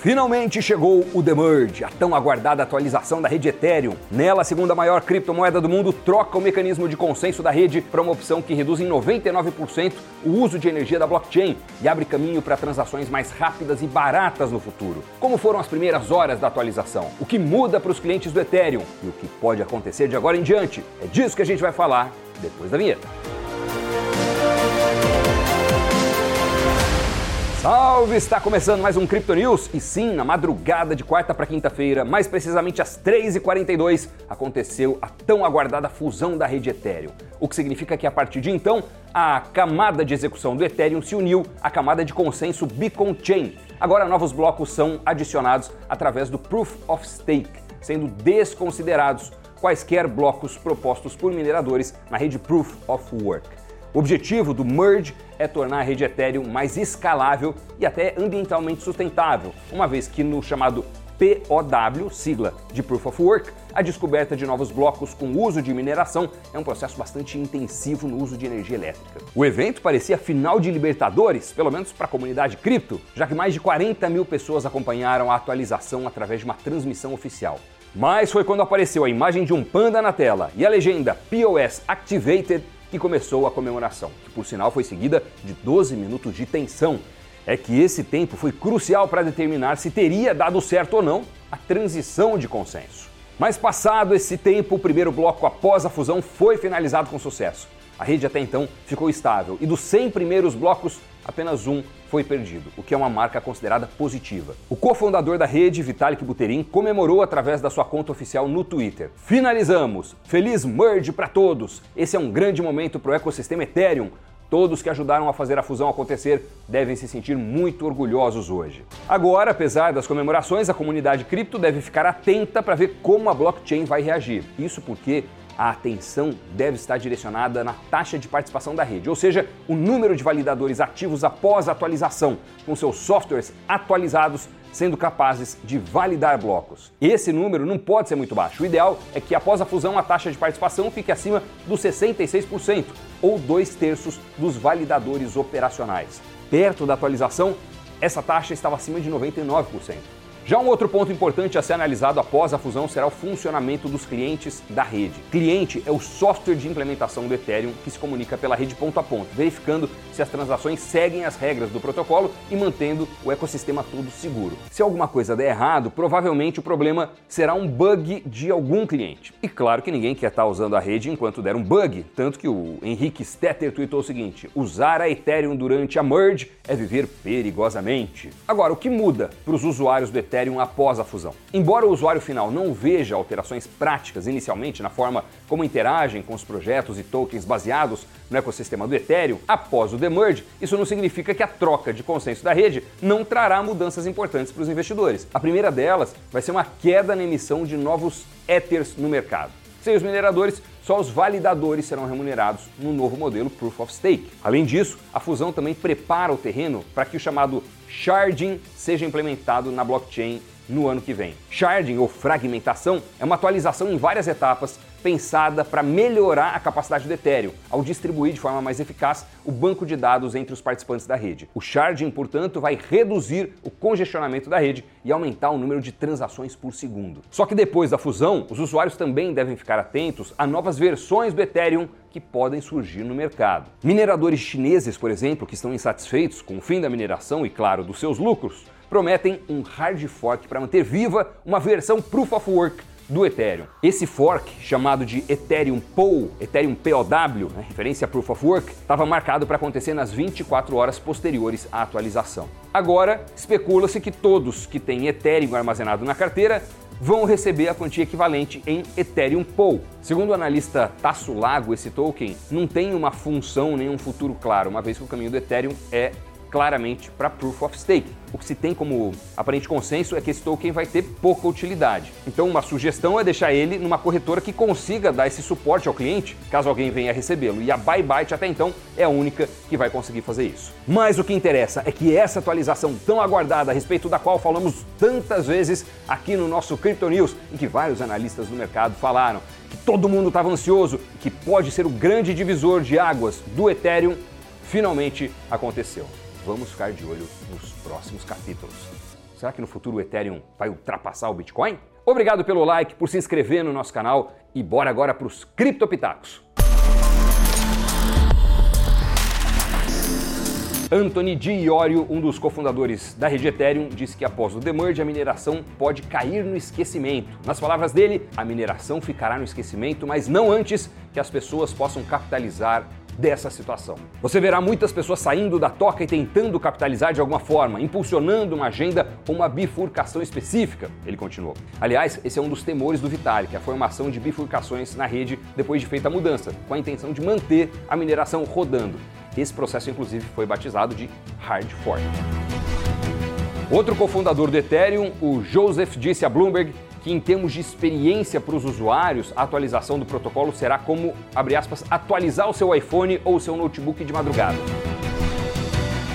Finalmente chegou o The Merge, a tão aguardada atualização da rede Ethereum. Nela, a segunda maior criptomoeda do mundo troca o mecanismo de consenso da rede para uma opção que reduz em 99% o uso de energia da blockchain e abre caminho para transações mais rápidas e baratas no futuro. Como foram as primeiras horas da atualização? O que muda para os clientes do Ethereum e o que pode acontecer de agora em diante? É disso que a gente vai falar depois da vinheta. Salve! Está começando mais um Crypto News e sim, na madrugada de quarta para quinta-feira, mais precisamente às 3h42, aconteceu a tão aguardada fusão da rede Ethereum. O que significa que a partir de então, a camada de execução do Ethereum se uniu à camada de consenso Beacon Chain. Agora, novos blocos são adicionados através do Proof of Stake, sendo desconsiderados quaisquer blocos propostos por mineradores na rede Proof of Work. O objetivo do merge é tornar a rede Ethereum mais escalável e até ambientalmente sustentável, uma vez que no chamado POW, sigla de Proof of Work, a descoberta de novos blocos com uso de mineração é um processo bastante intensivo no uso de energia elétrica. O evento parecia final de Libertadores, pelo menos para a comunidade cripto, já que mais de 40 mil pessoas acompanharam a atualização através de uma transmissão oficial. Mas foi quando apareceu a imagem de um panda na tela e a legenda POS Activated que começou a comemoração, que por sinal foi seguida de 12 minutos de tensão. É que esse tempo foi crucial para determinar se teria dado certo ou não a transição de consenso. Mas passado esse tempo, o primeiro bloco após a fusão foi finalizado com sucesso. A rede até então ficou estável e dos 100 primeiros blocos, apenas um foi perdido, o que é uma marca considerada positiva. O cofundador da rede, Vitalik Buterin, comemorou através da sua conta oficial no Twitter. Finalizamos! Feliz merge para todos! Esse é um grande momento para o ecossistema Ethereum. Todos que ajudaram a fazer a fusão acontecer devem se sentir muito orgulhosos hoje. Agora, apesar das comemorações, a comunidade cripto deve ficar atenta para ver como a blockchain vai reagir. Isso porque a atenção deve estar direcionada na taxa de participação da rede, ou seja, o número de validadores ativos após a atualização, com seus softwares atualizados sendo capazes de validar blocos. Esse número não pode ser muito baixo. O ideal é que após a fusão a taxa de participação fique acima dos 66%, ou dois terços dos validadores operacionais. Perto da atualização, essa taxa estava acima de 99%. Já um outro ponto importante a ser analisado após a fusão será o funcionamento dos clientes da rede. Cliente é o software de implementação do Ethereum que se comunica pela rede ponto a ponto, verificando se as transações seguem as regras do protocolo e mantendo o ecossistema todo seguro. Se alguma coisa der errado, provavelmente o problema será um bug de algum cliente. E claro que ninguém quer estar usando a rede enquanto der um bug, tanto que o Henrique Stetter tweetou o seguinte: usar a Ethereum durante a merge é viver perigosamente. Agora, o que muda para os usuários do Ethereum Ethereum após a fusão. Embora o usuário final não veja alterações práticas inicialmente na forma como interagem com os projetos e tokens baseados no ecossistema do Ethereum, após o demerge, isso não significa que a troca de consenso da rede não trará mudanças importantes para os investidores. A primeira delas vai ser uma queda na emissão de novos Ethers no mercado. Sem os mineradores, só os validadores serão remunerados no novo modelo Proof of Stake. Além disso, a fusão também prepara o terreno para que o chamado sharding seja implementado na blockchain no ano que vem. Sharding ou fragmentação é uma atualização em várias etapas pensada para melhorar a capacidade do Ethereum ao distribuir de forma mais eficaz o banco de dados entre os participantes da rede. O sharding, portanto, vai reduzir o congestionamento da rede e aumentar o número de transações por segundo. Só que depois da fusão, os usuários também devem ficar atentos a novas versões do Ethereum que podem surgir no mercado. Mineradores chineses, por exemplo, que estão insatisfeitos com o fim da mineração e, claro, dos seus lucros, prometem um hard fork para manter viva uma versão Proof of Work do Ethereum. Esse fork, chamado de Ethereum POW, Ethereum POW, né, referência a Proof of Work, estava marcado para acontecer nas 24 horas posteriores à atualização. Agora, especula-se que todos que têm Ethereum armazenado na carteira vão receber a quantia equivalente em Ethereum POW. Segundo o analista Tasso Lago, esse token não tem uma função nem um futuro claro, uma vez que o caminho do Ethereum é claramente para Proof of Stake. O que se tem como aparente consenso é que esse token vai ter pouca utilidade. Então, uma sugestão é deixar ele numa corretora que consiga dar esse suporte ao cliente, caso alguém venha recebê-lo. E a Bybite até então é a única que vai conseguir fazer isso. Mas o que interessa é que essa atualização tão aguardada, a respeito da qual falamos tantas vezes aqui no nosso Crypto News, em que vários analistas do mercado falaram que todo mundo estava ansioso, que pode ser o grande divisor de águas do Ethereum, finalmente aconteceu vamos ficar de olho nos próximos capítulos. Será que no futuro o Ethereum vai ultrapassar o Bitcoin? Obrigado pelo like, por se inscrever no nosso canal e bora agora para os criptopitacos. Anthony Di Iorio, um dos cofundadores da rede Ethereum, disse que após o demerge a mineração pode cair no esquecimento. Nas palavras dele, a mineração ficará no esquecimento, mas não antes que as pessoas possam capitalizar dessa situação. Você verá muitas pessoas saindo da toca e tentando capitalizar de alguma forma, impulsionando uma agenda ou uma bifurcação específica, ele continuou. Aliás, esse é um dos temores do Vitalik, a formação de bifurcações na rede depois de feita a mudança, com a intenção de manter a mineração rodando. Esse processo, inclusive, foi batizado de hard fork. Outro cofundador do Ethereum, o Joseph, disse a Bloomberg que, em termos de experiência para os usuários, a atualização do protocolo será como, abre aspas, atualizar o seu iPhone ou o seu notebook de madrugada.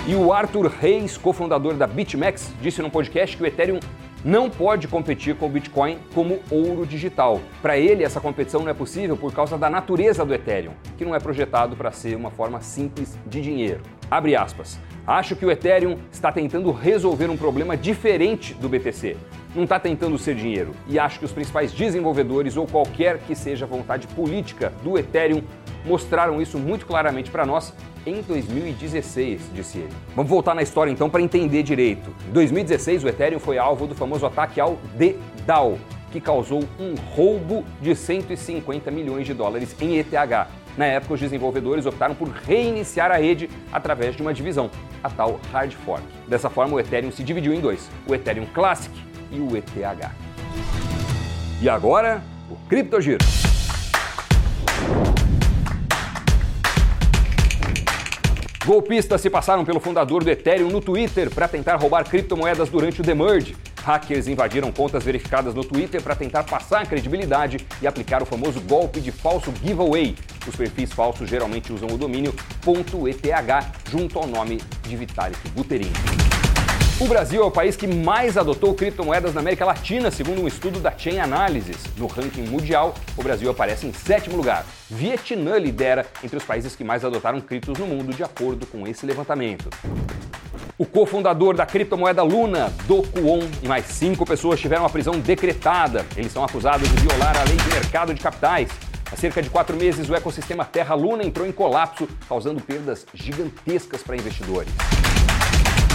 E o Arthur Reis, cofundador da BitMEX, disse no podcast que o Ethereum não pode competir com o Bitcoin como ouro digital. Para ele, essa competição não é possível por causa da natureza do Ethereum, que não é projetado para ser uma forma simples de dinheiro. Abre aspas. Acho que o Ethereum está tentando resolver um problema diferente do BTC. Não está tentando ser dinheiro. E acho que os principais desenvolvedores ou qualquer que seja a vontade política do Ethereum mostraram isso muito claramente para nós em 2016, disse ele. Vamos voltar na história então para entender direito. Em 2016, o Ethereum foi alvo do famoso ataque ao DDAO, que causou um roubo de 150 milhões de dólares em ETH. Na época, os desenvolvedores optaram por reiniciar a rede através de uma divisão, a tal hard fork. Dessa forma, o Ethereum se dividiu em dois: o Ethereum Classic e o ETH. E agora, o Criptogiro. Golpistas se passaram pelo fundador do Ethereum no Twitter para tentar roubar criptomoedas durante o demerge. Hackers invadiram contas verificadas no Twitter para tentar passar credibilidade e aplicar o famoso golpe de falso giveaway. Os perfis falsos geralmente usam o domínio .eth junto ao nome de Vitalik Buterin. O Brasil é o país que mais adotou criptomoedas na América Latina, segundo um estudo da Chain Analysis. No ranking mundial, o Brasil aparece em sétimo lugar. Vietnã lidera entre os países que mais adotaram criptos no mundo, de acordo com esse levantamento. O cofundador da criptomoeda Luna, Do Kwon, e mais cinco pessoas tiveram a prisão decretada. Eles são acusados de violar a lei de mercado de capitais. Há cerca de quatro meses, o ecossistema Terra Luna entrou em colapso, causando perdas gigantescas para investidores.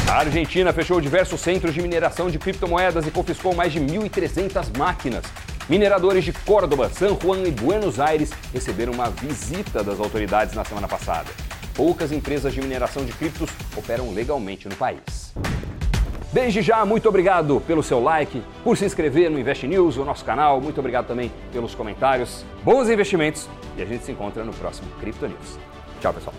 A Argentina fechou diversos centros de mineração de criptomoedas e confiscou mais de 1.300 máquinas. Mineradores de Córdoba, San Juan e Buenos Aires receberam uma visita das autoridades na semana passada. Poucas empresas de mineração de criptos operam legalmente no país. Desde já, muito obrigado pelo seu like, por se inscrever no Invest News, o nosso canal. Muito obrigado também pelos comentários. Bons investimentos e a gente se encontra no próximo Crypto News. Tchau, pessoal.